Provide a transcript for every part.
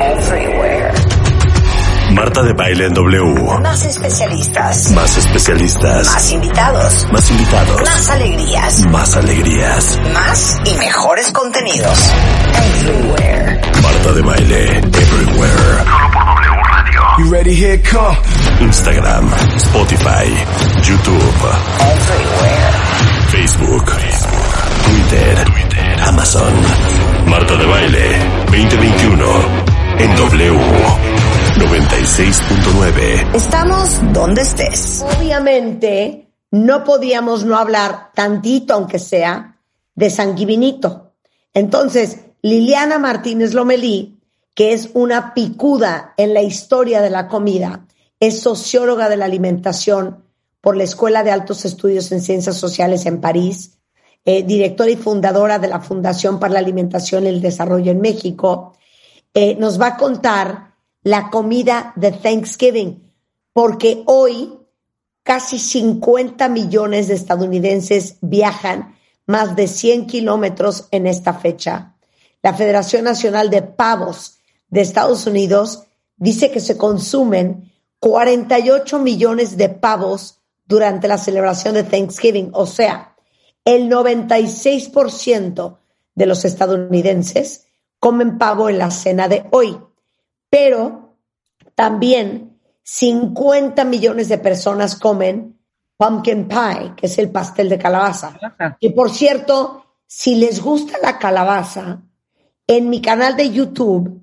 Everywhere. Marta de baile en W. Más especialistas. Más especialistas. Más invitados. Más invitados. Más alegrías. Más alegrías. Más y mejores contenidos. Everywhere. Marta de baile everywhere. Solo por W Radio. You ready? Here come. Instagram, Spotify, YouTube, Everywhere. Facebook, Twitter, Twitter, Amazon. Marta de baile 2021 en W 96.9. Estamos donde estés. Obviamente, no podíamos no hablar tantito, aunque sea, de sanguivinito. Entonces, Liliana Martínez Lomelí, que es una picuda en la historia de la comida, es socióloga de la alimentación por la Escuela de Altos Estudios en Ciencias Sociales en París, eh, directora y fundadora de la Fundación para la Alimentación y el Desarrollo en México, eh, nos va a contar la comida de Thanksgiving, porque hoy casi 50 millones de estadounidenses viajan más de 100 kilómetros en esta fecha. La Federación Nacional de Pavos de Estados Unidos dice que se consumen 48 millones de pavos durante la celebración de Thanksgiving, o sea, el 96% de los estadounidenses comen pavo en la cena de hoy, pero también 50 millones de personas comen pumpkin pie, que es el pastel de calabaza. Y por cierto, si les gusta la calabaza, en mi canal de YouTube,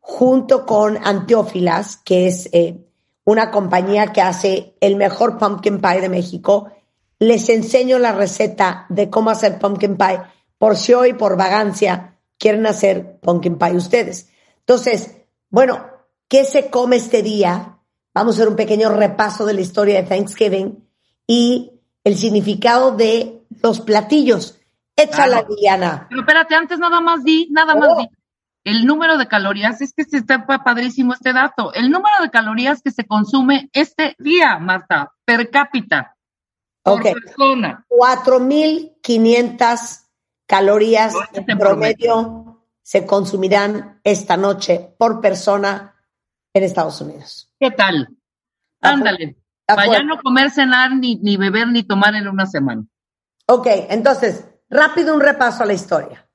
junto con Anteófilas, que es eh, una compañía que hace el mejor pumpkin pie de México, les enseño la receta de cómo hacer pumpkin pie por si hoy, por vagancia, quieren hacer pumpkin pie ustedes. Entonces, bueno, ¿qué se come este día? Vamos a hacer un pequeño repaso de la historia de Thanksgiving y el significado de los platillos. Échala, Claro. Liliana. Pero espérate, antes nada más di, nada más Oh. di. El número de calorías, es que se está pa- padrísimo este dato. El número de calorías que se consume este día, Marta, per cápita, por persona. 4.500 calorías No, este en promedio se consumirán esta noche por persona en Estados Unidos. ¿Qué tal? Ándale. Para ya no comer, cenar, ni, ni beber, ni tomar en una semana. Ok, entonces, rápido un repaso a la historia.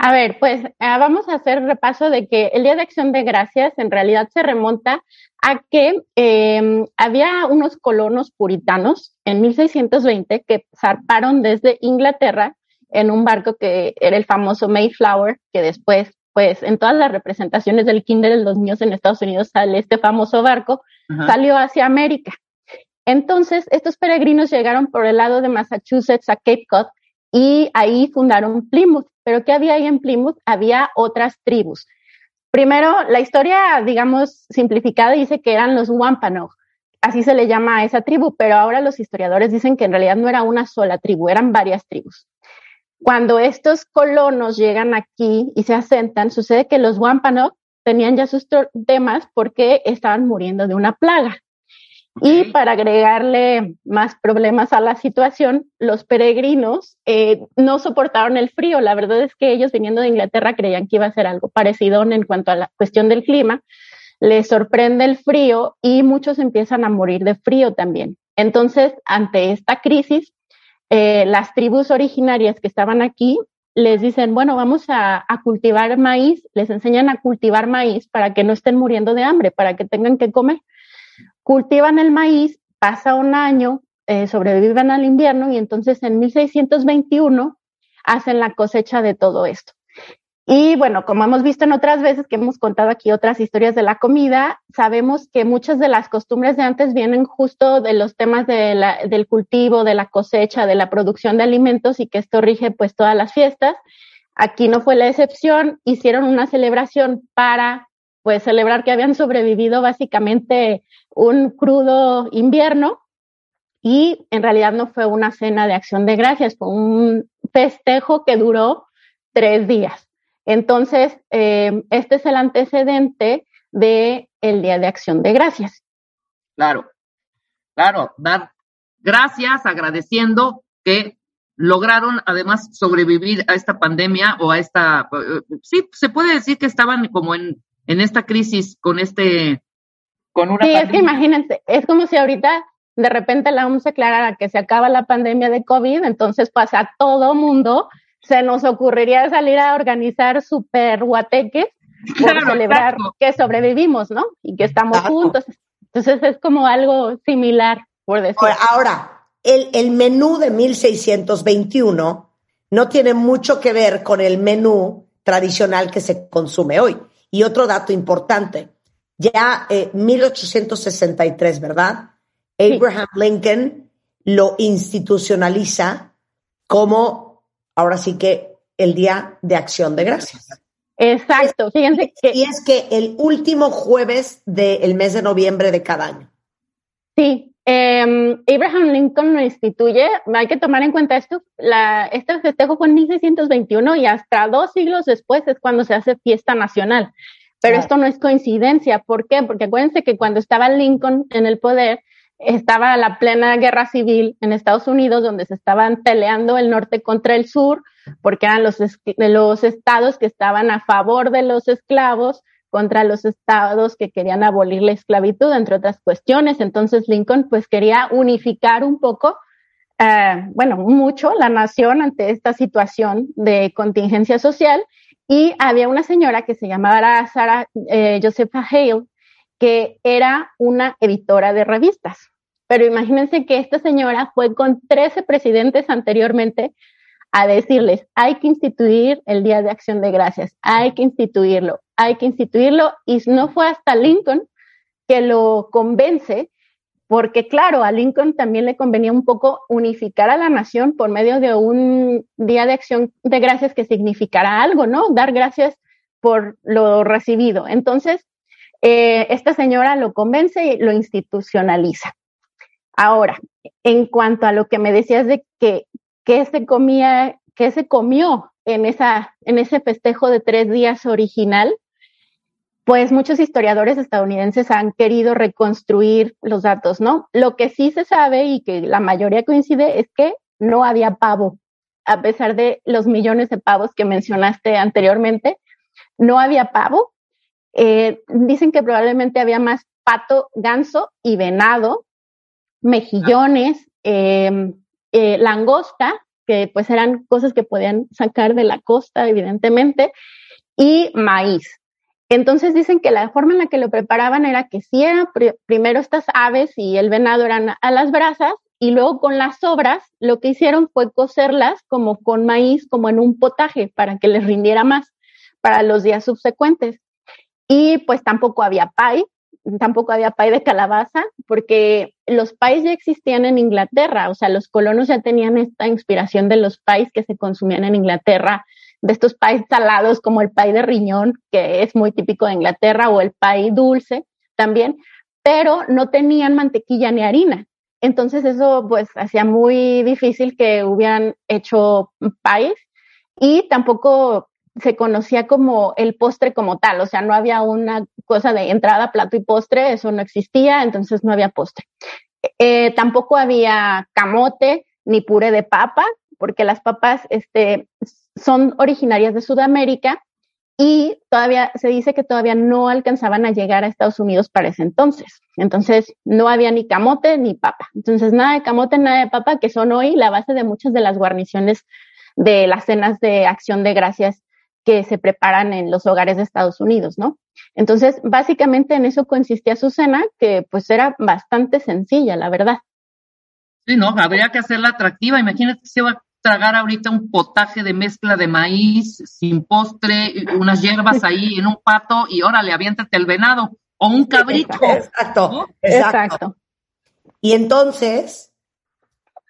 A ver, pues ah, vamos a hacer repaso de que el Día de Acción de Gracias en realidad se remonta a que eh, había unos colonos puritanos en 1620 que zarparon desde Inglaterra en un barco que era el famoso Mayflower, que después, pues en todas las representaciones del Kinder de los niños en Estados Unidos sale este famoso barco, Ajá. salió hacia América. Entonces, estos peregrinos llegaron por el lado de Massachusetts a Cape Cod y ahí fundaron Plymouth. Pero ¿qué había ahí en Plymouth? Había otras tribus. Primero, la historia, digamos, simplificada dice que eran los Wampanoag. Así se le llama a esa tribu, pero ahora los historiadores dicen que en realidad no era una sola tribu, eran varias tribus. Cuando estos colonos llegan aquí y se asentan, sucede que los Wampanoag tenían ya sus temas porque estaban muriendo de una plaga. Y para agregarle más problemas a la situación, los peregrinos eh, no soportaron el frío. La verdad es que ellos viniendo de Inglaterra creían que iba a ser algo parecido en cuanto a la cuestión del clima. Les sorprende el frío y muchos empiezan a morir de frío también. Entonces, ante esta crisis, eh, las tribus originarias que estaban aquí les dicen, bueno, vamos a, a cultivar maíz, les enseñan a cultivar maíz para que no estén muriendo de hambre, para que tengan que comer cultivan el maíz, pasa un año, eh, sobreviven al invierno y entonces en 1621 hacen la cosecha de todo esto. Y bueno, como hemos visto en otras veces que hemos contado aquí otras historias de la comida, sabemos que muchas de las costumbres de antes vienen justo de los temas del cultivo, de la cosecha, de la producción de alimentos y que esto rige pues todas las fiestas. Aquí no fue la excepción, hicieron una celebración para pues celebrar que habían sobrevivido básicamente un crudo invierno y en realidad no fue una cena de acción de gracias, fue un festejo que duró tres días. Entonces, eh, este es el antecedente de el Día de Acción de Gracias. Claro, claro, dar gracias agradeciendo que lograron además sobrevivir a esta pandemia o a esta, sí, se puede decir que estaban como en, en esta crisis con este, con una... Sí, es que imagínense, es como si ahorita de repente la OMS aclarara que se acaba la pandemia de COVID, entonces pasa a todo mundo se nos ocurriría salir a organizar super guateques por celebrar que sobrevivimos, ¿no? Y que estamos juntos. Entonces es como algo similar, por decir. Ahora, el, el menú de 1621 no tiene mucho que ver con el menú tradicional que se consume hoy. Y otro dato importante, ya eh, 1863, ¿verdad? Abraham Lincoln lo institucionaliza como, ahora sí que, el Día de Acción de Gracias. Exacto, fíjense que... Y es que el último jueves del mes de noviembre de cada año. Sí, eh, Abraham Lincoln lo instituye, hay que tomar en cuenta esto, la, este festejo fue en 1621 y hasta dos siglos después es cuando se hace fiesta nacional. Pero Claro. esto no es coincidencia, ¿por qué? Porque acuérdense que cuando estaba Lincoln en el poder, estaba la plena guerra civil en Estados Unidos, donde se estaban peleando el norte contra el sur, porque eran los, los estados que estaban a favor de los esclavos contra los estados que querían abolir la esclavitud, entre otras cuestiones. Entonces Lincoln pues quería unificar un poco, eh, bueno, mucho la nación ante esta situación de contingencia social. Y había una señora que se llamaba Sarah eh, Josepha Hale, que era una editora de revistas. Pero imagínense que esta señora fue con 13 presidentes anteriormente a decirles, hay que instituir el Día de Acción de Gracias, hay que instituirlo, hay que instituirlo. Y no fue hasta Lincoln que lo convence, porque claro, a Lincoln también le convenía un poco unificar a la nación por medio de un Día de Acción de Gracias que significara algo, ¿no? Dar gracias por lo recibido. Entonces, eh, esta señora lo convence y lo institucionaliza. Ahora, en cuanto a lo que me decías de que, que se comía, que se comió en, esa, en ese festejo de tres días original, pues muchos historiadores estadounidenses han querido reconstruir los datos, ¿no? Lo que sí se sabe y que la mayoría coincide es que no había pavo, a pesar de los millones de pavos que mencionaste anteriormente, no había pavo. Eh, dicen que probablemente había más pato, ganso y venado, mejillones, eh, eh, langosta, que pues eran cosas que podían sacar de la costa, evidentemente, y maíz. Entonces dicen que la forma en la que lo preparaban era que pr primero estas aves y el venado eran a las brasas y luego con las sobras lo que hicieron fue cocerlas como con maíz, como en un potaje para que les rindiera más para los días subsecuentes. Y pues tampoco había pay, tampoco había pay de calabaza, porque los pies ya existían en Inglaterra, o sea, los colonos ya tenían esta inspiración de los pies que se consumían en Inglaterra, de estos pies salados como el pie de riñón, que es muy típico de Inglaterra, o el pie dulce también, pero no tenían mantequilla ni harina. Entonces eso pues hacía muy difícil que hubieran hecho pies y tampoco se conocía como el postre como tal, o sea, no había una cosa de entrada, plato y postre, eso no existía, entonces no había postre. Eh, tampoco había camote ni puré de papa, porque las papas este, son originarias de Sudamérica y todavía se dice que todavía no alcanzaban a llegar a Estados Unidos para ese entonces. Entonces no había ni camote ni papa. Entonces nada de camote, nada de papa, que son hoy la base de muchas de las guarniciones de las cenas de acción de gracias que se preparan en los hogares de Estados Unidos, ¿no? Entonces, básicamente en eso consistía su cena, que pues era bastante sencilla, la verdad. Sí, no, habría que hacerla atractiva. Imagínate se tragar ahorita un potaje de mezcla de maíz sin postre, unas hierbas ahí en un pato y órale, aviéntate el venado o un cabrito. Exacto, ¿no? exacto. Exacto. Y entonces,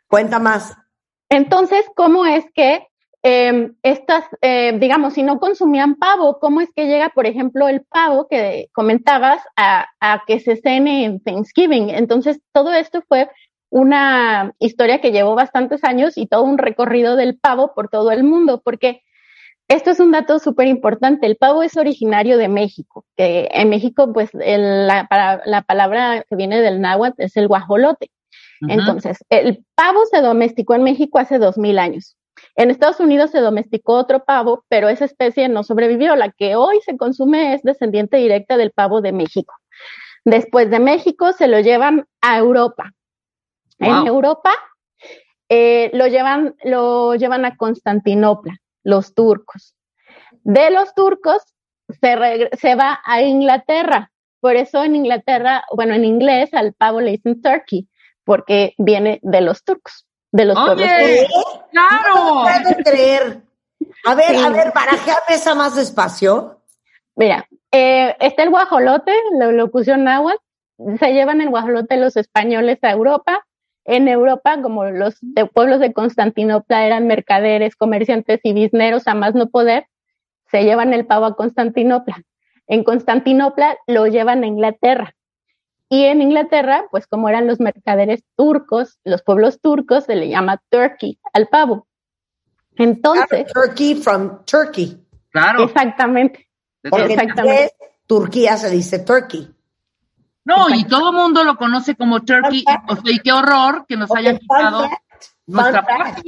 cuenta más. Entonces, ¿cómo es que eh, estas, eh, digamos, si no consumían pavo, ¿cómo es que llega, por ejemplo, el pavo que comentabas a, a que se cene en Thanksgiving? Entonces, todo esto fue una historia que llevó bastantes años y todo un recorrido del pavo por todo el mundo, porque esto es un dato súper importante. El pavo es originario de México, que en México, pues, el, la, para, la, palabra que viene del náhuatl es el guajolote. Uh -huh. Entonces, el pavo se domesticó en México hace dos mil años. En Estados Unidos se domesticó otro pavo, pero esa especie no sobrevivió. La que hoy se consume es descendiente directa del pavo de México. Después de México se lo llevan a Europa. Wow. En Europa eh, lo, llevan, lo llevan a Constantinopla los turcos. De los turcos se, se, va a Inglaterra. Por eso en Inglaterra, bueno, en inglés al pavo le dicen turkey, porque viene de los turcos, de los Oye, pueblos. ¡Claro! No puedo creer. A ver, sí. a ver, barajea esa más despacio. Mira, eh, está el guajolote, la locución náhuatl, se llevan el guajolote los españoles a Europa, en Europa, como los de pueblos de Constantinopla eran mercaderes, comerciantes y bizneros a más no poder, se llevan el pavo a Constantinopla. En Constantinopla lo llevan a Inglaterra. Y en Inglaterra, pues como eran los mercaderes turcos, los pueblos turcos, se le llama turkey al pavo. Entonces. Turkey from Turkey. Claro. Exactamente. Porque exactamente. En Turquía se dice turkey. No, y todo el mundo lo conoce como turkey, o sea, y qué horror que nos hayan quitado nuestra parte.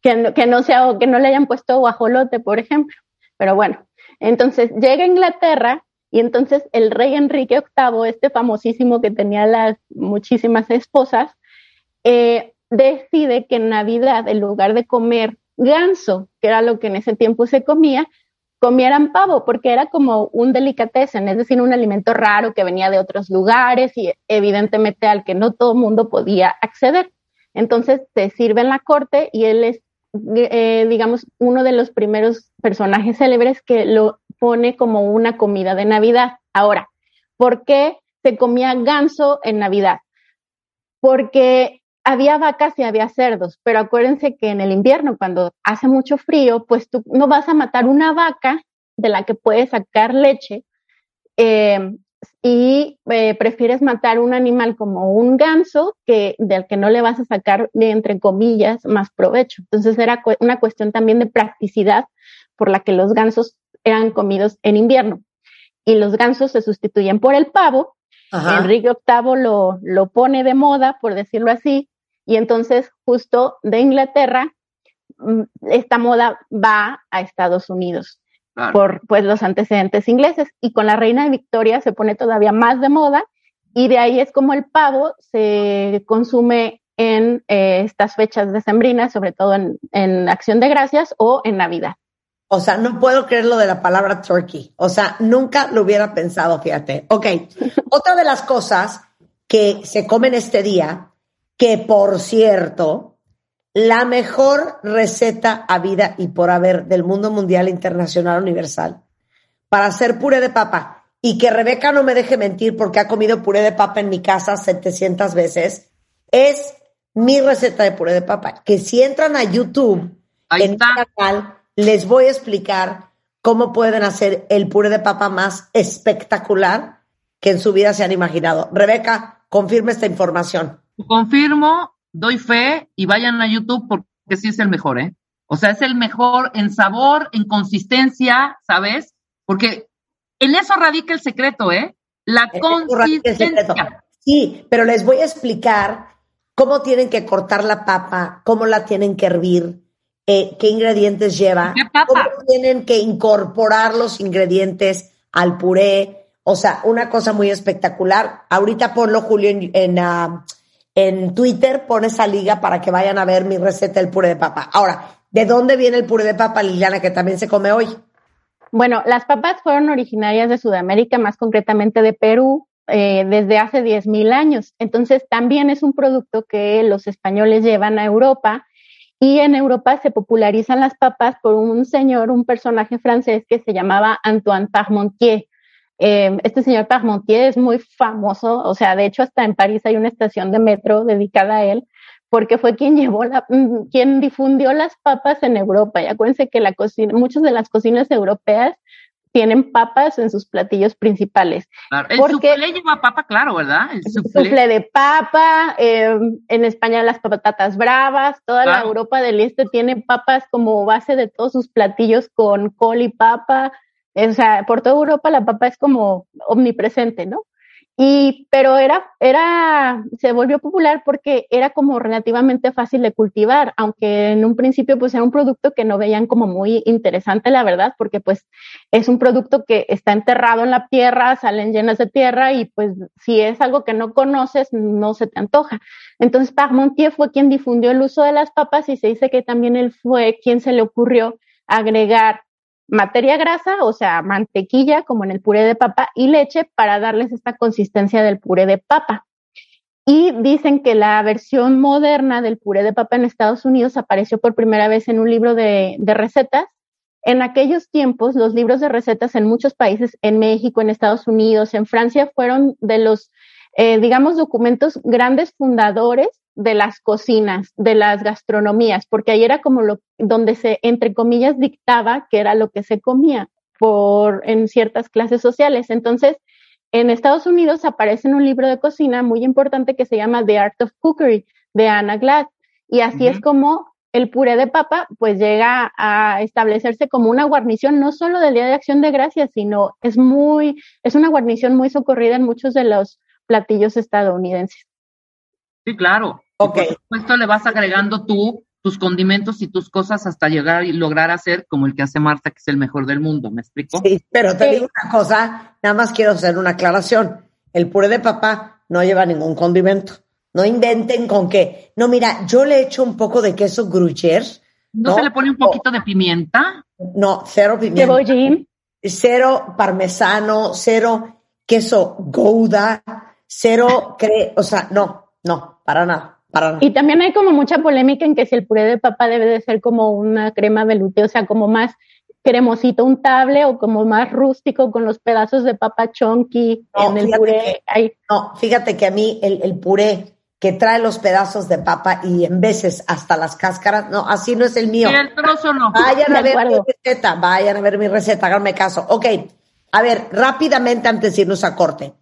Que, que, no sea, que no le hayan puesto guajolote, por ejemplo. Pero bueno, entonces llega a Inglaterra y entonces el rey Enrique VIII, este famosísimo que tenía las muchísimas esposas, eh, decide que en Navidad, en lugar de comer ganso, que era lo que en ese tiempo se comía, comieran pavo, porque era como un delicatessen, es decir, un alimento raro que venía de otros lugares y evidentemente al que no todo el mundo podía acceder. Entonces se sirve en la corte y él es, eh, digamos, uno de los primeros personajes célebres que lo pone como una comida de Navidad. Ahora, ¿por qué se comía ganso en Navidad? Porque había vacas y había cerdos, pero acuérdense que en el invierno, cuando hace mucho frío, pues tú no vas a matar una vaca de la que puedes sacar leche eh, y eh, prefieres matar un animal como un ganso que del que no le vas a sacar, entre comillas, más provecho. Entonces era cu una cuestión también de practicidad por la que los gansos eran comidos en invierno y los gansos se sustituyen por el pavo. Ajá. Enrique VIII lo, lo pone de moda, por decirlo así, y entonces, justo de Inglaterra, esta moda va a Estados Unidos claro. por pues, los antecedentes ingleses. Y con la reina Victoria se pone todavía más de moda y de ahí es como el pavo se consume en eh, estas fechas decembrinas, sobre todo en, en Acción de Gracias o en Navidad. O sea, no puedo creer lo de la palabra turkey. O sea, nunca lo hubiera pensado, fíjate. Ok, otra de las cosas que se comen este día que por cierto, la mejor receta a vida y por haber del mundo mundial, internacional, universal, para hacer puré de papa, y que Rebeca no me deje mentir porque ha comido puré de papa en mi casa 700 veces, es mi receta de puré de papa, que si entran a YouTube, Ahí en está. mi canal, les voy a explicar cómo pueden hacer el puré de papa más espectacular que en su vida se han imaginado. Rebeca, confirma esta información. Confirmo, doy fe y vayan a YouTube porque sí es el mejor, ¿eh? O sea, es el mejor en sabor, en consistencia, ¿sabes? Porque en eso radica el secreto, ¿eh? La En consistencia. Sí, pero les voy a explicar cómo tienen que cortar la papa, cómo la tienen que hervir, eh, qué ingredientes lleva, ¿Qué papa? cómo tienen que incorporar los ingredientes al puré. O sea, una cosa muy espectacular. Ahorita ponlo, Julio, en, en, ah, en Twitter, pon esa liga para que vayan a ver mi receta del puré de papa. Ahora, ¿de dónde viene el puré de papa, Liliana, que también se come hoy? Bueno, las papas fueron originarias de Sudamérica, más concretamente de Perú, eh, desde hace 10.000 años. Entonces, también es un producto que los españoles llevan a Europa y en Europa se popularizan las papas por un señor, un personaje francés que se llamaba Antoine Parmentier. Eh, este señor Parmentier es muy famoso, o sea, de hecho hasta en París hay una estación de metro dedicada a él, porque fue quien llevó la, mm, quien difundió las papas en Europa. Y acuérdense que la cocina, muchas de las cocinas europeas tienen papas en sus platillos principales. Claro. El Porque- soufflé lleva papa, claro, ¿verdad? El soufflé. Soufflé de papa, eh, en España las patatas bravas, toda la. Europa del Este tiene papas como base de todos sus platillos con col y papa. O sea, por toda Europa la papa es como omnipresente, ¿no? Y, pero era, era, se volvió popular porque era como relativamente fácil de cultivar, aunque en un principio pues era un producto que no veían como muy interesante, la verdad, porque pues es un producto que está enterrado en la tierra, salen llenas de tierra y pues si es algo que no conoces, no se te antoja. Entonces Parmentier fue quien difundió el uso de las papas y se dice que también él fue quien se le ocurrió agregar materia grasa, o sea, mantequilla, como en el puré de papa, y leche para darles esta consistencia del puré de papa. Y dicen que la versión moderna del puré de papa en Estados Unidos apareció por primera vez en un libro de, recetas. En aquellos tiempos, los libros de recetas en muchos países, en México, en Estados Unidos, en Francia, fueron de los, eh, digamos, documentos grandes fundadores de las cocinas, de las gastronomías, porque ahí era como lo donde se, entre comillas, dictaba que era lo que se comía por en ciertas clases sociales. Entonces, en Estados Unidos aparece en un libro de cocina muy importante que se llama The Art of Cookery de Anna Glad. Y así es como el puré de papa pues llega a establecerse como una guarnición no solo del Día de Acción de Gracias, sino es muy, es una guarnición muy socorrida en muchos de los platillos estadounidenses. Sí, claro. Ok. Y por supuesto, le vas agregando tú tus condimentos y tus cosas hasta llegar y lograr hacer como el que hace Marta, que es el mejor del mundo. ¿Me explico? Sí, pero te Sí. digo una cosa, nada más quiero hacer una aclaración. El puré de papa no lleva ningún condimento. No inventen con que, no, mira, yo le echo un poco de queso gruyère. ¿No, No, se le pone un poquito de pimienta? No, cero pimienta. Cebollín, Cero parmesano, cero queso gouda, cero cre, o sea, no, no, para nada, para nada. Y también hay como mucha polémica en que si el puré de papa debe de ser como una crema veluté, o sea, como más cremosito, untable o como más rústico con los pedazos de papa chonky No, en el puré. que- Hay, No, fíjate que a mí el, el puré que trae los pedazos de papa y en veces hasta las cáscaras, no, así no es el mío. El trozo no. Vayan De a ver mi receta, vayan a ver mi receta, háganme caso. Ok, a ver, rápidamente antes de irnos a corte.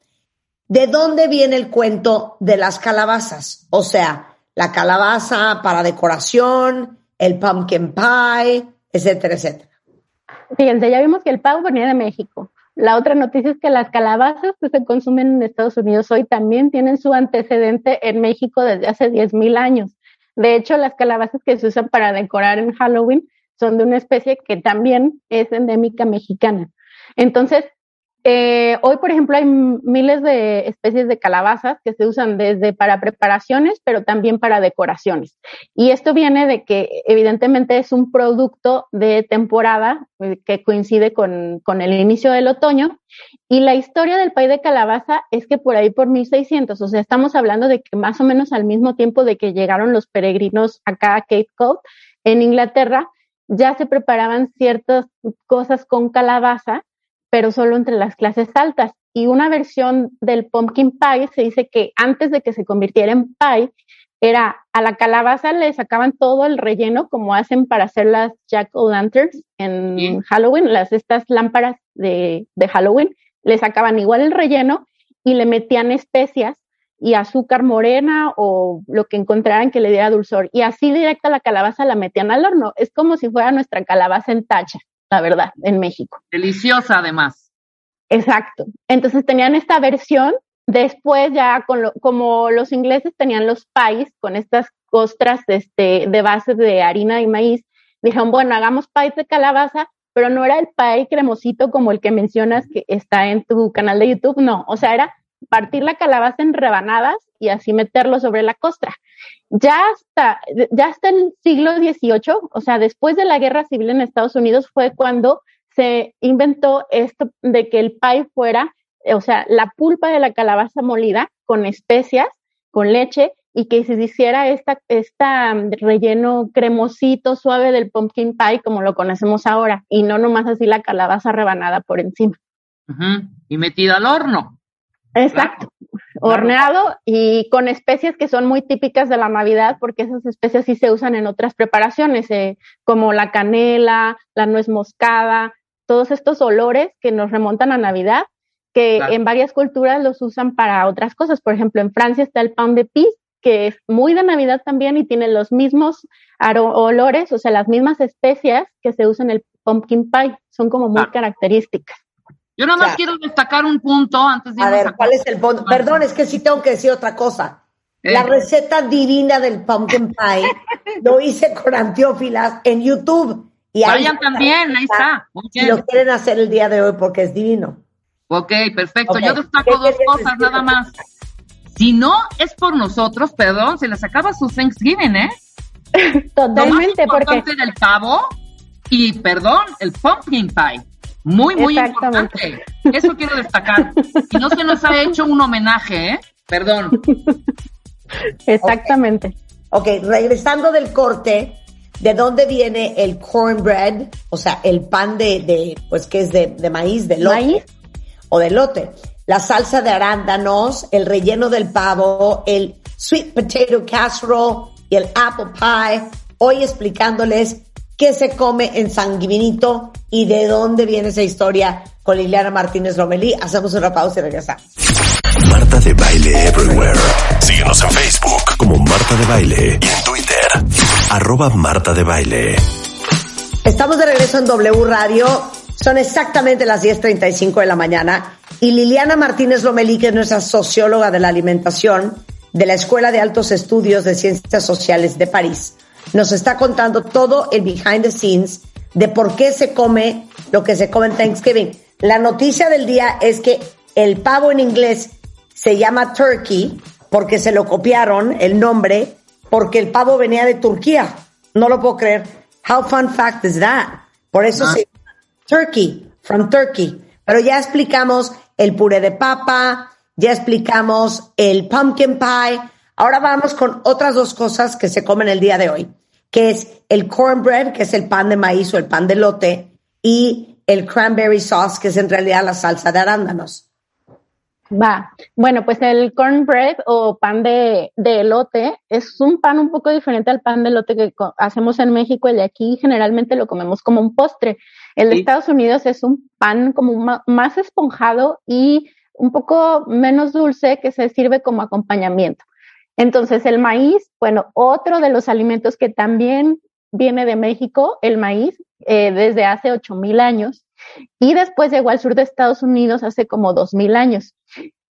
¿De dónde viene el cuento de las calabazas? O sea, la calabaza para decoración, el pumpkin pie, etcétera, etcétera. fíjense, ya vimos que el pavo venía de México. La otra noticia es que las calabazas que se consumen en Estados Unidos hoy también tienen su antecedente en México desde hace 10.000 años. De hecho, las calabazas que se usan para decorar en Halloween son de una especie que también es endémica mexicana. Entonces, eh, hoy, por ejemplo, hay miles de especies de calabazas que se usan desde para preparaciones, pero también para decoraciones. Y esto viene de que evidentemente es un producto de temporada eh, que coincide con, con, el inicio del otoño. Y la historia del pay de calabaza es que por ahí por 1600, o sea, estamos hablando de que más o menos al mismo tiempo de que llegaron los peregrinos acá a Cape Cod, en Inglaterra, ya se preparaban ciertas cosas con calabaza pero solo entre las clases altas. Y una versión del pumpkin pie se dice que antes de que se convirtiera en pie, era a la calabaza le sacaban todo el relleno, como hacen para hacer las jack o' lanterns en Sí. Halloween, las estas lámparas de, de Halloween, le sacaban igual el relleno y le metían especias y azúcar morena o lo que encontraran que le diera dulzor. Y así directa la calabaza la metían al horno. Es como si fuera nuestra calabaza en tacha, la verdad, en México. Deliciosa, además. Exacto. Entonces tenían esta versión. Después ya con lo, como los ingleses tenían los pies con estas costras este, de base de harina y maíz, dijeron, bueno, hagamos pies de calabaza, pero no era el pie cremosito como el que mencionas que está en tu canal de YouTube, no, o sea, era partir la calabaza en rebanadas y así meterlo sobre la costra. Ya hasta, ya hasta el siglo XVIII, o sea, después de la guerra civil en Estados Unidos, fue cuando se inventó esto de que el pie fuera, o sea, la pulpa de la calabaza molida con especias, con leche, y que se hiciera esta, esta relleno cremosito, suave del pumpkin pie, como lo conocemos ahora, y no nomás así la calabaza rebanada por encima. Uh -huh. Y metida al horno. Exacto. Horneado y con especias que son muy típicas de la Navidad, porque esas especias sí se usan en otras preparaciones, eh, como la canela, la nuez moscada, todos estos olores que nos remontan a Navidad, que en varias culturas los usan para otras cosas. Por ejemplo, en Francia está el pan de pis, que es muy de Navidad también y tiene los mismos olores, o sea, las mismas especias que se usan en el pumpkin pie, son como muy características. Yo nada más quiero destacar un punto antes de... A ver, ¿cuál es el punto? Perdón, es que sí tengo que decir otra cosa. La eh. receta divina del pumpkin pie lo hice con antiófilas en YouTube. Y Vayan también, ahí está. Si lo quieren hacer el día de hoy porque es divino. Ok, perfecto. Yo destaco dos cosas nada más. Si no es por nosotros, perdón, se les acaba su Thanksgiving, ¿eh? Totalmente, Lo más porque del pavo y, perdón, el pumpkin pie. Muy, muy importante. Eso quiero destacar. Y no se nos ha hecho un homenaje, ¿eh? Perdón. Exactamente. ok, regresando del corte, ¿de dónde viene el cornbread? O sea, el pan de, de pues, que es de, de maíz, de lote. ¿Maíz? O de lote. La salsa de arándanos, el relleno del pavo, el sweet potato casserole y el apple pie. Hoy explicándoles qué se come en Sanguinito y de dónde viene esa historia con Liliana Martínez Lomelí. Hacemos una pausa y regresamos. Marta de Baile Everywhere. Síguenos en Facebook como Marta de Baile y en Twitter, arroba Marta de Baile. Estamos de regreso en W Radio. Son exactamente las 10.35 de la mañana y Liliana Martínez Lomelí, que es nuestra socióloga de la alimentación de la Escuela de Altos Estudios de Ciencias Sociales de París, nos está contando todo el behind the scenes de por qué se come lo que se come en Thanksgiving. La noticia del día es que el pavo en inglés se llama turkey porque se lo copiaron el nombre porque el pavo venía de Turquía. No lo puedo creer. How fun fact is that? Por eso ah. se llama turkey, from Turkey. Pero ya explicamos el puré de papa, ya explicamos el pumpkin pie, Ahora vamos con otras dos cosas que se comen el día de hoy, que es el cornbread, que es el pan de maíz o el pan de lote, y el cranberry sauce, que es en realidad la salsa de arándanos. Va. Bueno, pues el cornbread o pan de, de, elote es un pan un poco diferente al pan de elote que hacemos en México. El de aquí generalmente lo comemos como un postre. El de Estados Unidos es un pan como más esponjado y un poco menos dulce que se sirve como acompañamiento. Entonces, el maíz, bueno, otro de los alimentos que también viene de México, el maíz, eh, desde hace 8.000 años, y después llegó al sur de Estados Unidos hace como 2.000 años.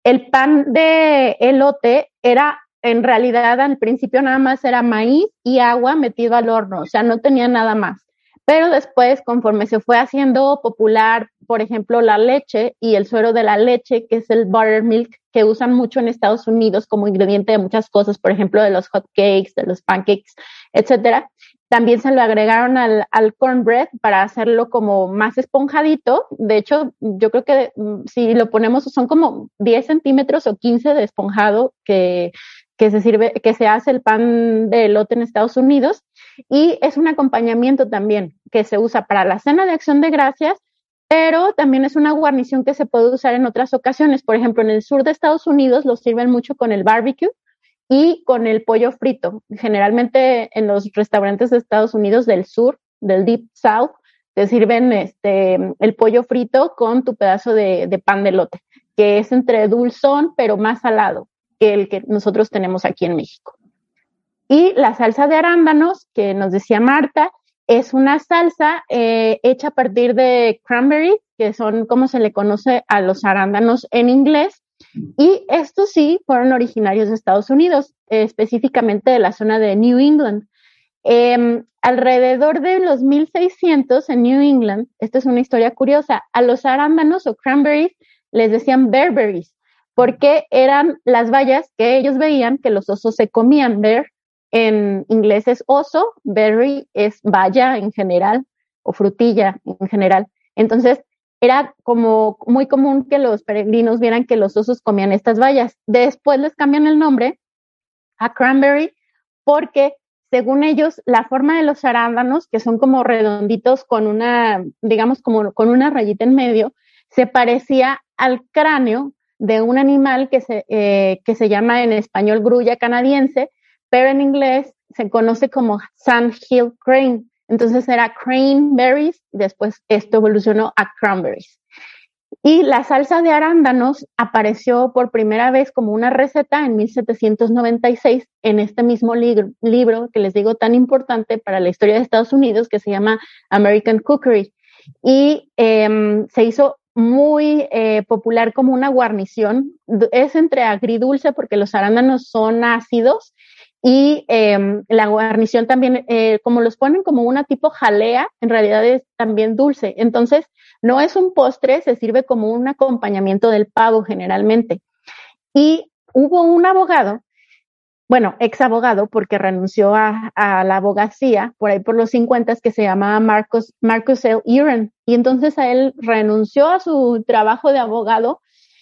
El pan de elote era, en realidad, al principio nada más era maíz y agua metido al horno, o sea, no tenía nada más. Pero después, conforme se fue haciendo popular, por ejemplo, la leche y el suero de la leche, que es el buttermilk, que usan mucho en Estados Unidos como ingrediente de muchas cosas, por ejemplo, de los hot cakes, de los pancakes, etcétera. También se lo agregaron al, al cornbread para hacerlo como más esponjadito. De hecho, yo creo que mm, si lo ponemos, son como 10 centímetros o 15 de esponjado que, que se sirve, que se hace el pan de elote en Estados Unidos y es un acompañamiento también que se usa para la cena de acción de gracias, pero también es una guarnición que se puede usar en otras ocasiones. Por ejemplo, en el sur de Estados Unidos lo sirven mucho con el barbecue y con el pollo frito. Generalmente en los restaurantes de Estados Unidos del sur, del Deep South, te sirven este, el pollo frito con tu pedazo de, de pan de lote, que es entre dulzón, pero más salado que el que nosotros tenemos aquí en México. Y la salsa de arándanos, que nos decía Marta, es una salsa eh, hecha a partir de cranberry, que son como se le conoce a los arándanos en inglés. Y estos sí fueron originarios de Estados Unidos, específicamente de la zona de New England. Em, alrededor de los 1600 en New England, esta es una historia curiosa, a los arándanos o cranberries les decían bearberries, porque eran las bayas que ellos veían que los osos se comían. En inglés es oso, berry es baya en general o frutilla en general. Entonces, era como muy común que los peregrinos vieran que los osos comían estas bayas. Después les cambian el nombre a cranberry porque, según ellos, la forma de los arándanos, que son como redonditos con una, digamos, como con una rayita en medio, se parecía al cráneo de un animal que se, eh, que se llama en español grulla canadiense, pero en inglés se conoce como Sandhill Crane. Entonces era craneberries, después esto evolucionó a cranberries. Y la salsa de arándanos apareció por primera vez como una receta en 1796 en este mismo libro que les digo tan importante para la historia de Estados Unidos que se llama American Cookery. Y em, se hizo muy eh, popular como una guarnición. Es entre agridulce porque los arándanos son ácidos y em, la guarnición también, eh, como los ponen como una tipo jalea, en realidad es también dulce. Entonces, no es un postre, se sirve como un acompañamiento del pavo generalmente. Y hubo un abogado, bueno, ex abogado, porque renunció a, la abogacía por ahí por los 50 que se llamaba Marcos, Marcus L. Uren. Y entonces a él renunció a su trabajo de abogado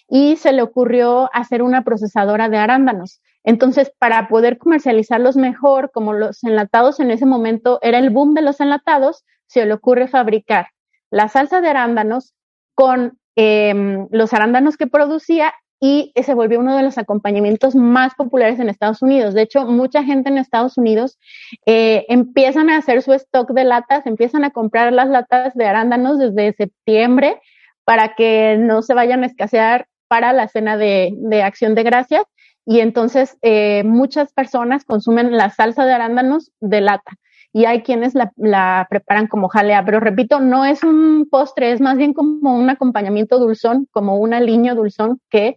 y se le ocurrió hacer una procesadora de arándanos. Entonces, para poder comercializarlos mejor, como los enlatados en ese momento era el boom de los enlatados, se le ocurre fabricar la salsa de arándanos con em, los arándanos que producía y se volvió uno de los acompañamientos más populares en Estados Unidos. De hecho, mucha gente en Estados Unidos eh, empiezan a hacer su stock de latas, empiezan a comprar las latas de arándanos desde septiembre para que no se vayan a escasear para la cena de, de acción de gracias y entonces eh, muchas personas consumen la salsa de arándanos de lata y hay quienes la, preparan como jalea, pero repito, no es un postre, es más bien como un acompañamiento dulzón, como un aliño dulzón que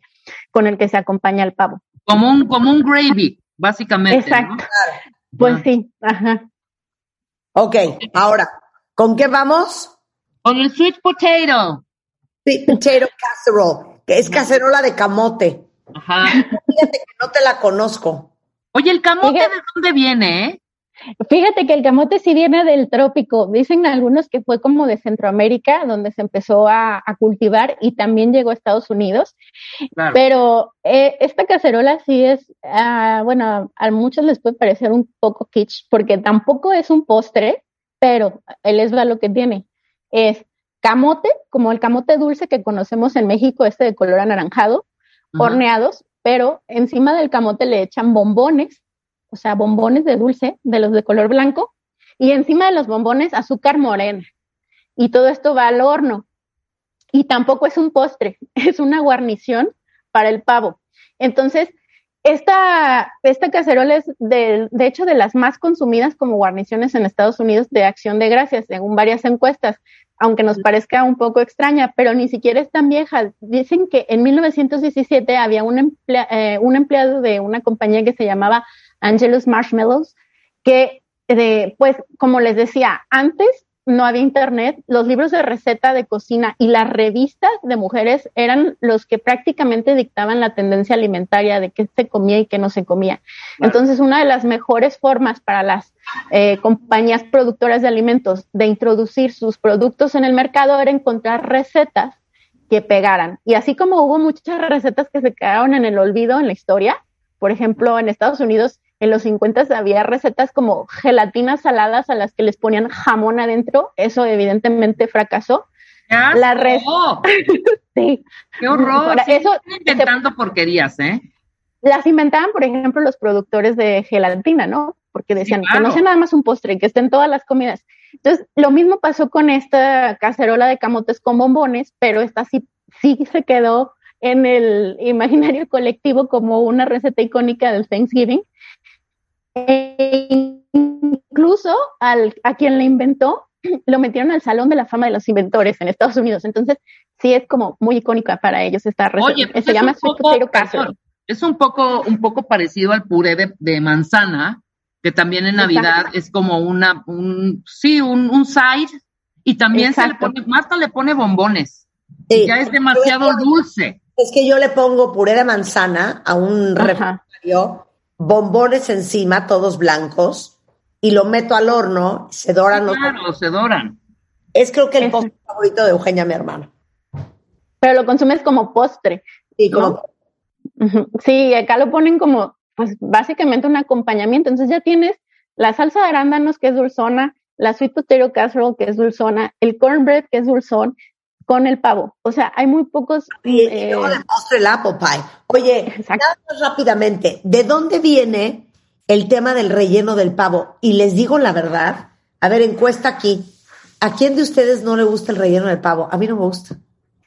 con el que se acompaña el pavo. Como un, como un gravy, básicamente. Exacto. Pues ah. sí, ajá. Ok, ahora, ¿con qué vamos? Con el sweet potato. Sweet potato casserole, que es cacerola de camote. Ajá. Fíjate que no te la conozco. Oye, ¿el camote de dónde viene, eh? Fíjate que el camote sí viene del trópico. Dicen algunos que fue como de Centroamérica, donde se empezó a, cultivar y también llegó a Estados Unidos. Pero eh, esta cacerola sí es, ah, bueno, a muchos les puede parecer un poco kitsch, porque tampoco es un postre, pero él es lo que tiene. Es camote, como el camote dulce que conocemos en México, este de color anaranjado, horneados, pero encima del camote le echan bombones, o sea, bombones de dulce, de los de color blanco, y encima de los bombones azúcar morena. Y todo esto va al horno. Y tampoco es un postre, es una guarnición para el pavo. Entonces, esta, esta cacerola es de, de, hecho de las más consumidas como guarniciones en Estados Unidos de acción de gracias, según varias encuestas aunque nos parezca un poco extraña, pero ni siquiera es tan vieja. Dicen que en 1917 había un, eh, un empleado de una compañía que se llamaba Angelus Marshmallows, que, pues, como les decía, antes no había internet, los libros de receta de cocina y las revistas de mujeres eran los que prácticamente dictaban la tendencia alimentaria de qué se comía y qué no se comía. Entonces, una de las mejores formas para las eh, compañías productoras de alimentos de introducir sus productos en el mercado era encontrar recetas que pegaran. Y así como hubo muchas recetas que se quedaron en el olvido en la historia, por ejemplo, en Estados Unidos en los 50 había recetas como gelatinas saladas a las que les ponían jamón adentro, eso evidentemente fracasó. La sí. Qué horror. eso inventando porquerías, ¿eh? Las inventaban, por ejemplo, los productores de gelatina, ¿no? Porque decían que no sea nada más un postre, que esté en todas las comidas. Entonces, lo mismo pasó con esta cacerola de camotes con bombones, pero esta sí, sí se quedó en el imaginario colectivo como una receta icónica del Thanksgiving. E incluso al, a quien la inventó lo metieron al Salón de la Fama de los Inventores en Estados Unidos. Entonces, sí es como muy icónica para ellos esta receta. Oye, pues se llama Es un poco, un poco parecido al puré de, manzana, que también en Navidad es como una, un, sí, un, un side, y también se le pone, Marta le pone bombones. ya es demasiado dulce. Es que yo le pongo puré de manzana a un refrigerio, bombones encima, todos blancos, y lo meto al horno, se doran. claro, se doran. Es creo que el postre favorito de Eugenia, mi hermana. Pero lo consumes como postre. Sí, como. Sí, acá lo ponen como, pues básicamente un acompañamiento. Entonces ya tienes la salsa de arándanos, que es dulzona, la sweet potato casserole, que es dulzona, el cornbread, que es dulzón, con el pavo. O sea, hay muy pocos. Y, eh, y luego de postre el apple pie. Oye, nada más rápidamente, ¿de dónde viene el tema del relleno del pavo? Y les digo la verdad, a ver, encuesta aquí. ¿A quién de ustedes no le gusta el relleno del pavo? A mí no me gusta.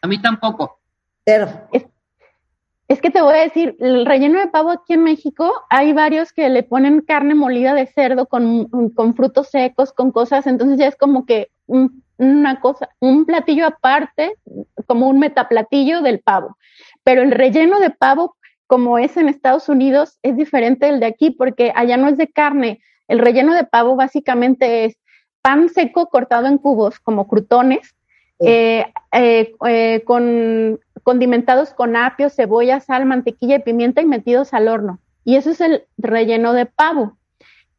A mí tampoco. Cero. Es que te voy a decir, el relleno de pavo aquí en México, hay varios que le ponen carne molida de cerdo con, con frutos secos, con cosas, entonces ya es como que un- una cosa, un platillo aparte, como un metaplatillo del pavo. Pero el relleno de pavo, como es en Estados Unidos, es diferente del de aquí, porque allá no es de carne. El relleno de pavo básicamente es pan seco cortado en cubos, como crutones, Sí. eh, eh, eh, con condimentados con apio, cebolla, sal, mantequilla y pimienta y metidos al horno. Y eso es el relleno de pavo,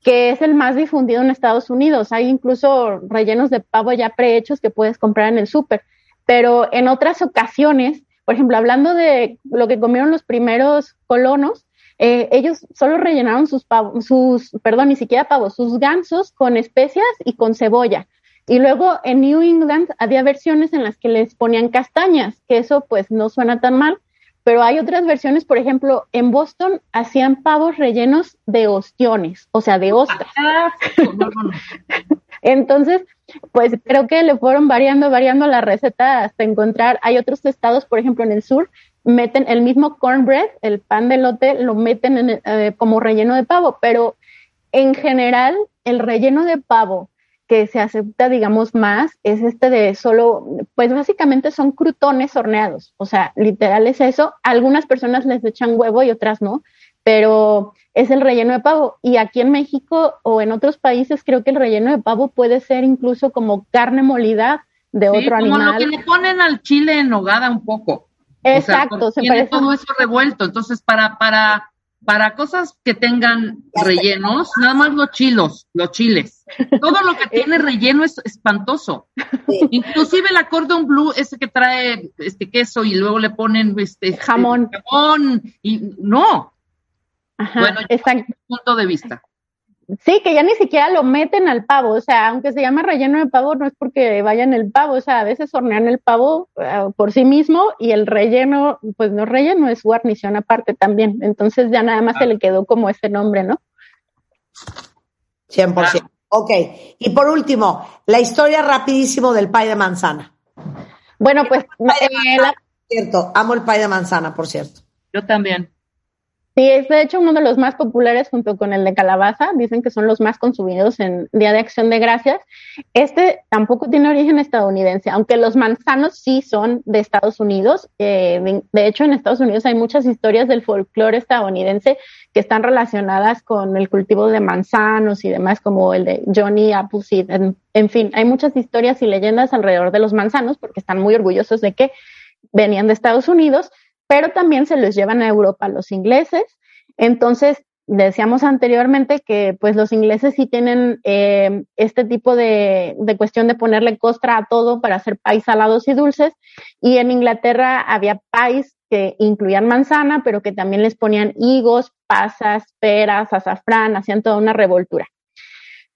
que es el más difundido en Estados Unidos. Hay incluso rellenos de pavo ya prehechos que puedes comprar en el súper. Pero en otras ocasiones, por ejemplo, hablando de lo que comieron los primeros colonos, eh, ellos solo rellenaron sus pavos, sus, perdón, ni siquiera pavos, sus gansos con especias y con cebolla. Y luego en New England había versiones en las que les ponían castañas, que eso pues no suena tan mal, pero hay otras versiones, por ejemplo, en Boston hacían pavos rellenos de ostiones, o sea, de ostras. Ah. Entonces, pues creo que le fueron variando, variando la receta hasta encontrar. Hay otros estados, por ejemplo, en el sur, meten el mismo cornbread, el pan de lote, lo meten en eh, como relleno de pavo, pero en general, el relleno de pavo que se acepta, digamos, más es este de solo, pues básicamente son crutones horneados, o sea, literal es eso. Algunas personas les echan huevo y otras no, pero es el relleno de pavo. Y aquí en México o en otros países creo que el relleno de pavo puede ser incluso como carne molida de Sí, otro como animal. lo que le ponen al chile en nogada un poco. Exacto, o sea, se tiene parece. todo eso revuelto. Entonces, para, para, para cosas que tengan rellenos, nada más los chilos, los chiles. Todo lo que tiene relleno es espantoso. Sí. Inclusive el cordon blue, ese que trae este queso y luego le ponen este Jamón. jamón y no, Ajá, bueno, exacto. punto de vista. Sí, que ya ni siquiera lo meten al pavo, o sea, aunque se llama relleno de pavo, no es porque vayan el pavo, o sea, a veces hornean el pavo eh, por sí mismo y el relleno, pues no es relleno, es guarnición aparte también, entonces ya nada más se le quedó como ese nombre, ¿no? 100%. Ok. Y por último, la historia rapidísimo del pay de manzana. Bueno, pues Pay de eh, la- cierto. Amo el pay de manzana, por cierto. Yo también. Sí, es de hecho uno de los más populares junto con el de calabaza. Dicen que son los más consumidos en Día de Acción de Gracias. Este tampoco tiene origen estadounidense, aunque los manzanos sí son de Estados Unidos. Eh, de, de, hecho, en Estados Unidos hay muchas historias del folclore estadounidense que están relacionadas con el cultivo de manzanos y demás, como el de Johnny Appleseed. En, en fin, hay muchas historias y leyendas alrededor de los manzanos porque están muy orgullosos de que venían de Estados Unidos pero también se los llevan a Europa los ingleses. Entonces, decíamos anteriormente que pues los ingleses sí tienen eh, este tipo de, de, cuestión de ponerle costra a todo para hacer pais salados y dulces. Y en Inglaterra había pais que incluían manzana, pero que también les ponían higos, pasas, peras, azafrán, hacían toda una revoltura.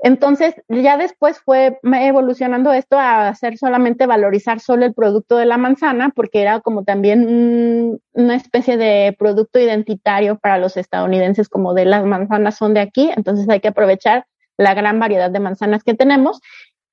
Entonces, ya después fue evolucionando esto a hacer solamente valorizar solo el producto de la manzana, porque era como también una especie de producto identitario para los estadounidenses, como de las manzanas son de aquí, entonces hay que aprovechar la gran variedad de manzanas que tenemos.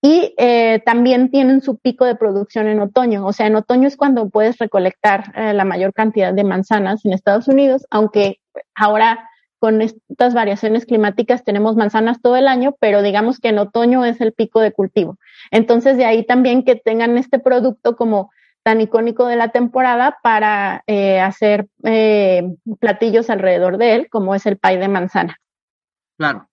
Y eh, también tienen su pico de producción en otoño, o sea, en otoño es cuando puedes recolectar eh, la mayor cantidad de manzanas en Estados Unidos, aunque ahora con estas variaciones climáticas tenemos manzanas todo el año, pero digamos que en otoño es el pico de cultivo. Entonces, de ahí también que tengan este producto como tan icónico de la temporada para eh, hacer eh, platillos alrededor de él, como es el pay de manzana. Claro,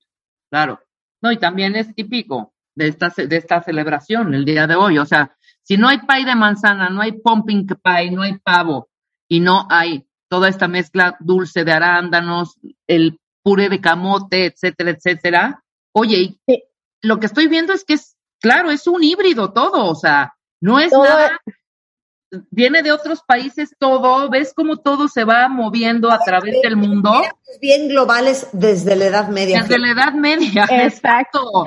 claro. No, y también es típico de esta, de esta celebración el día de hoy. O sea, si no hay pay de manzana, no hay pumpkin pie, no hay pavo y no hay toda esta mezcla dulce de arándanos, el puré de camote, etcétera, etcétera. Oye, sí. lo que estoy viendo es que es, claro, es un híbrido todo, o sea, no es todo nada, viene de otros países todo, ves cómo todo se va moviendo a través del mundo. Bien globales desde la Edad Media. Desde la Edad Media, exacto.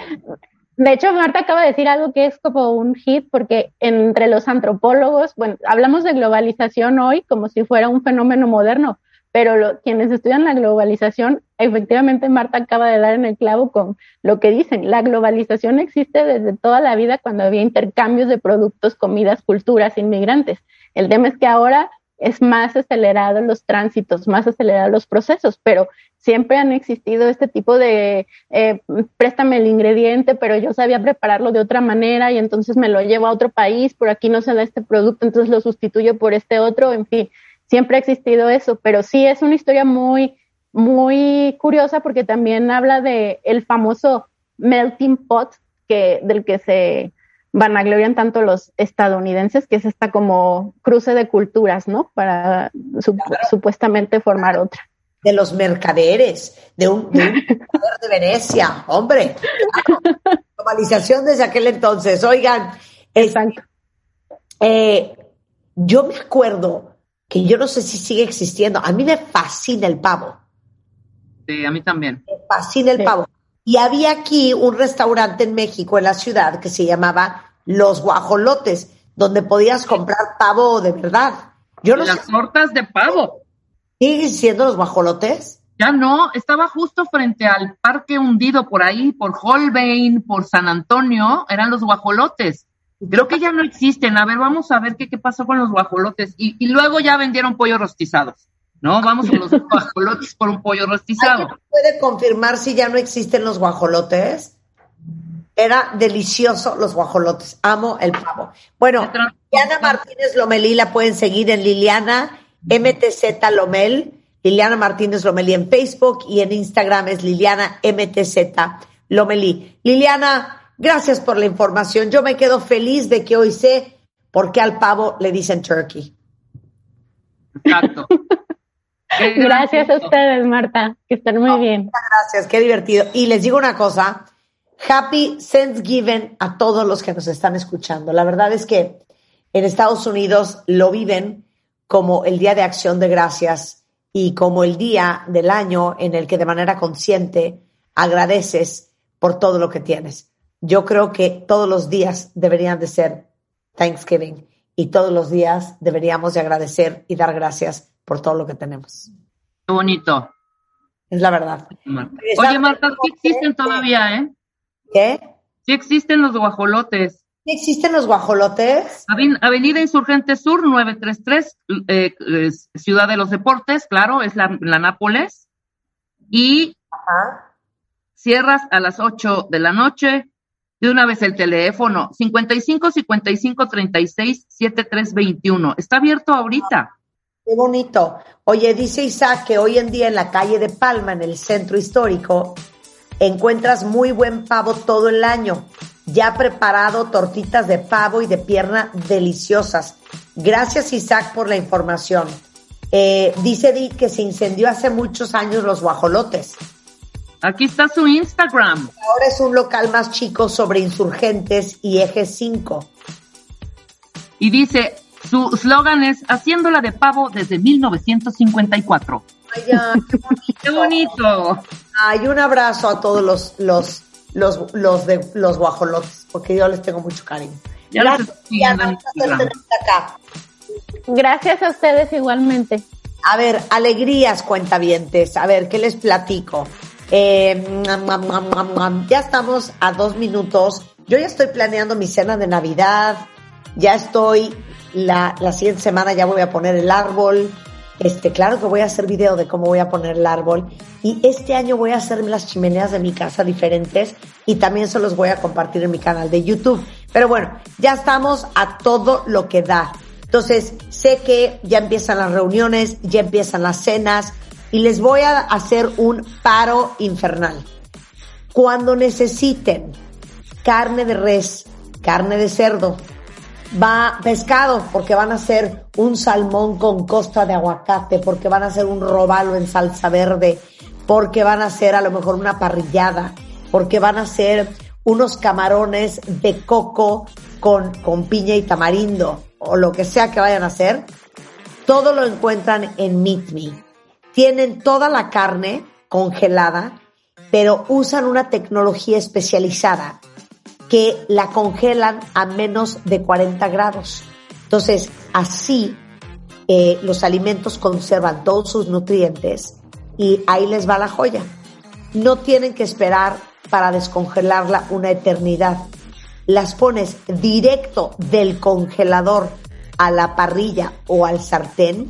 De hecho, Marta acaba de decir algo que es como un hit, porque entre los antropólogos, bueno, hablamos de globalización hoy como si fuera un fenómeno moderno, pero quienes estudian la globalización, efectivamente Marta acaba de dar en el clavo con lo que dicen. La globalización existe desde toda la vida cuando había intercambios de productos, comidas, culturas, inmigrantes. El tema es que ahora es más acelerado los tránsitos, más acelerados los procesos, pero siempre han existido este tipo de eh, préstame el ingrediente, pero yo sabía prepararlo de otra manera y entonces me lo llevo a otro país, por aquí no se da este producto, entonces lo sustituyo por este otro, en fin, siempre ha existido eso, pero sí es una historia muy, muy curiosa porque también habla de el famoso melting pot que, del que se vanaglorian tanto los estadounidenses, que es esta como cruce de culturas, ¿no? Para supuestamente formar otra de los mercaderes, de un, de, de Venecia, hombre. Globalización desde aquel entonces. Oigan, Exacto. Eh, yo me acuerdo que yo no sé si sigue existiendo. A mí me fascina el pavo. Sí, a mí también. Me fascina el pavo. Y había aquí un restaurante en México, en la ciudad, que se llamaba Los Guajolotes, donde podías comprar pavo de verdad. Yo no Las tortas de pavo. ¿Siguen siendo los guajolotes? Ya no, estaba justo frente al parque hundido por ahí, por Holbein, por San Antonio, eran los guajolotes. Creo que ya no existen. A ver, vamos a ver qué, qué pasó con los guajolotes. Y, y luego ya vendieron pollos rostizados. ¿No? Vamos con los guajolotes por un pollo rostizado. ¿Puede confirmar si ya no existen los guajolotes? Era delicioso los guajolotes. Amo el pavo. Bueno, Liliana Martínez Lomelí la pueden seguir en Liliana MTZ Lomel, Liliana Martínez Lomelí en Facebook y en Instagram es Liliana MTZ Lomelí. Liliana, gracias por la información. Yo me quedo feliz de que hoy sé por qué al pavo le dicen turkey. Exacto. Gracias a ustedes, Marta, que están muy bien. Gracias, qué divertido. Y les digo una cosa, Happy Thanksgiving a todos los que nos están escuchando. La verdad es que en Estados Unidos lo viven como el Día de Acción de Gracias y como el día del año en el que de manera consciente agradeces por todo lo que tienes. Yo creo que todos los días deberían de ser Thanksgiving y todos los días deberíamos de agradecer y dar gracias por todo lo que tenemos. Qué bonito. Es la verdad. Oye, Marta, sí existen todavía, ¿eh? ¿Qué? Sí existen los guajolotes. ¿Existen los guajolotes? Avenida Insurgente Sur, 933, eh, Ciudad de los Deportes, claro, es la, Nápoles. Y cierras a las 8 de la noche. De una vez el teléfono, 55 55 36 73 21. Está abierto ahorita. Qué bonito. Oye, dice Isaac que hoy en día en la calle de Palma, en el centro histórico, encuentras muy buen pavo todo el año ya preparado tortitas de pavo y de pierna deliciosas. Gracias Isaac por la información. Eh, dice Di que se incendió hace muchos años los guajolotes. Aquí está su Instagram. Ahora es un local más chico sobre insurgentes y eje 5. Y dice, su slogan es haciéndola de pavo desde 1954. Ay, ya, qué bonito. qué bonito. Ay, un abrazo a todos los, los los, los de los guajolotes, porque yo les tengo mucho cariño. Gracias, Gracias a ustedes igualmente. A ver, alegrías, cuentavientes. A ver, ¿qué les platico? Eh, ya estamos a dos minutos. Yo ya estoy planeando mi cena de Navidad. Ya estoy, la, la siguiente semana ya voy a poner el árbol. Este, claro que voy a hacer video de cómo voy a poner el árbol. Y este año voy a hacer las chimeneas de mi casa diferentes y también se los voy a compartir en mi canal de YouTube. Pero bueno, ya estamos a todo lo que da. Entonces, sé que ya empiezan las reuniones, ya empiezan las cenas y les voy a hacer un paro infernal. Cuando necesiten carne de res, carne de cerdo, va pescado, porque van a hacer un salmón con costa de aguacate, porque van a hacer un robalo en salsa verde, porque van a hacer a lo mejor una parrillada, porque van a hacer unos camarones de coco con, con piña y tamarindo, o lo que sea que vayan a hacer, todo lo encuentran en Meet Me. Tienen toda la carne congelada, pero usan una tecnología especializada que la congelan a menos de 40 grados. Entonces, así eh, los alimentos conservan todos sus nutrientes y ahí les va la joya. No tienen que esperar para descongelarla una eternidad. Las pones directo del congelador a la parrilla o al sartén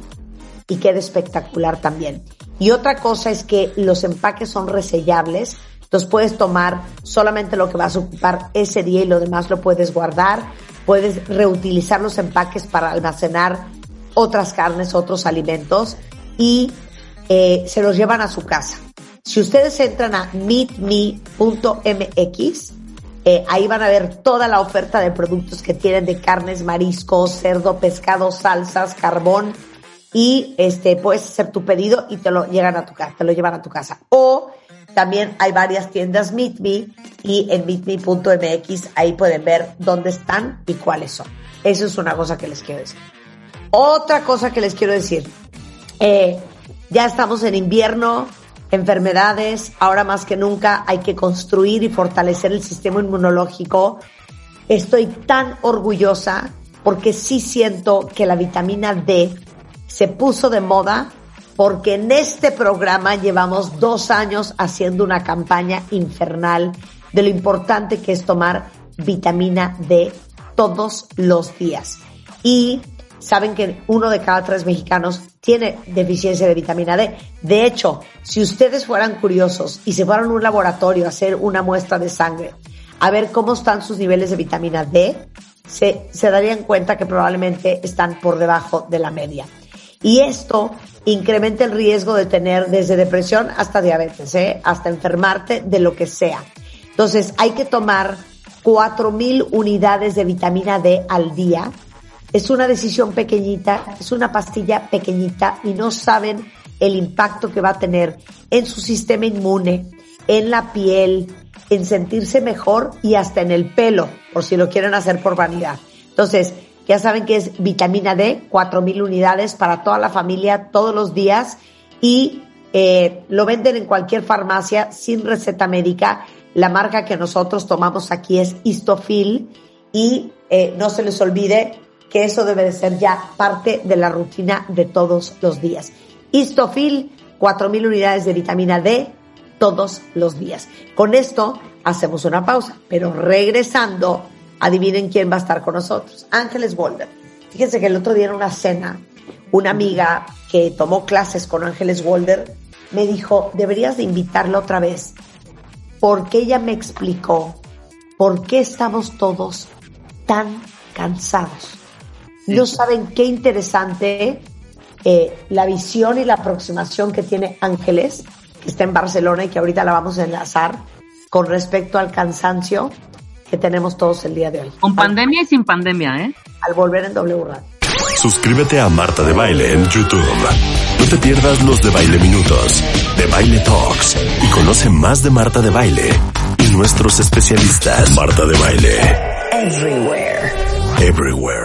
y queda espectacular también. Y otra cosa es que los empaques son resellables, entonces puedes tomar solamente lo que vas a ocupar ese día y lo demás lo puedes guardar. Puedes reutilizar los empaques para almacenar otras carnes, otros alimentos y eh, se los llevan a su casa. Si ustedes entran a meetme.mx, eh, ahí van a ver toda la oferta de productos que tienen de carnes, mariscos, cerdo, pescado, salsas, carbón y este puedes hacer tu pedido y te lo llegan a tu casa, te lo llevan a tu casa. O también hay varias tiendas Meet Me y en meetme.mx ahí pueden ver dónde están y cuáles son. Eso es una cosa que les quiero decir. Otra cosa que les quiero decir. Eh, ya estamos en invierno, enfermedades, ahora más que nunca hay que construir y fortalecer el sistema inmunológico. Estoy tan orgullosa porque sí siento que la vitamina D se puso de moda porque en este programa llevamos dos años haciendo una campaña infernal de lo importante que es tomar vitamina D todos los días. Y saben que uno de cada tres mexicanos tiene deficiencia de vitamina D. De hecho, si ustedes fueran curiosos y se fueran a un laboratorio a hacer una muestra de sangre, a ver cómo están sus niveles de vitamina D, se, se darían cuenta que probablemente están por debajo de la media. Y esto incrementa el riesgo de tener desde depresión hasta diabetes, ¿eh? hasta enfermarte de lo que sea. Entonces hay que tomar 4.000 unidades de vitamina D al día es una decisión pequeñita, es una pastilla pequeñita y no saben el impacto que va a tener en su sistema inmune, en la piel, en sentirse mejor y hasta en el pelo, por si lo quieren hacer por vanidad. Entonces, ya saben que es vitamina D, 4000 unidades para toda la familia todos los días y eh, lo venden en cualquier farmacia sin receta médica. La marca que nosotros tomamos aquí es Histofil y eh, no se les olvide que eso debe de ser ya parte de la rutina de todos los días. Histofil, 4.000 unidades de vitamina D todos los días. Con esto hacemos una pausa, pero regresando, adivinen quién va a estar con nosotros. Ángeles Wolder. Fíjense que el otro día en una cena, una amiga que tomó clases con Ángeles Wolder me dijo, deberías de invitarla otra vez, porque ella me explicó por qué estamos todos tan cansados. No saben qué interesante eh, la visión y la aproximación que tiene Ángeles, que está en Barcelona y que ahorita la vamos a enlazar con respecto al cansancio que tenemos todos el día de hoy. Con pandemia y sin pandemia, ¿eh? Al volver en W Radio. Suscríbete a Marta de Baile en YouTube. No te pierdas los de Baile Minutos, de Baile Talks y conoce más de Marta de Baile y nuestros especialistas. Marta de Baile. Everywhere. Everywhere.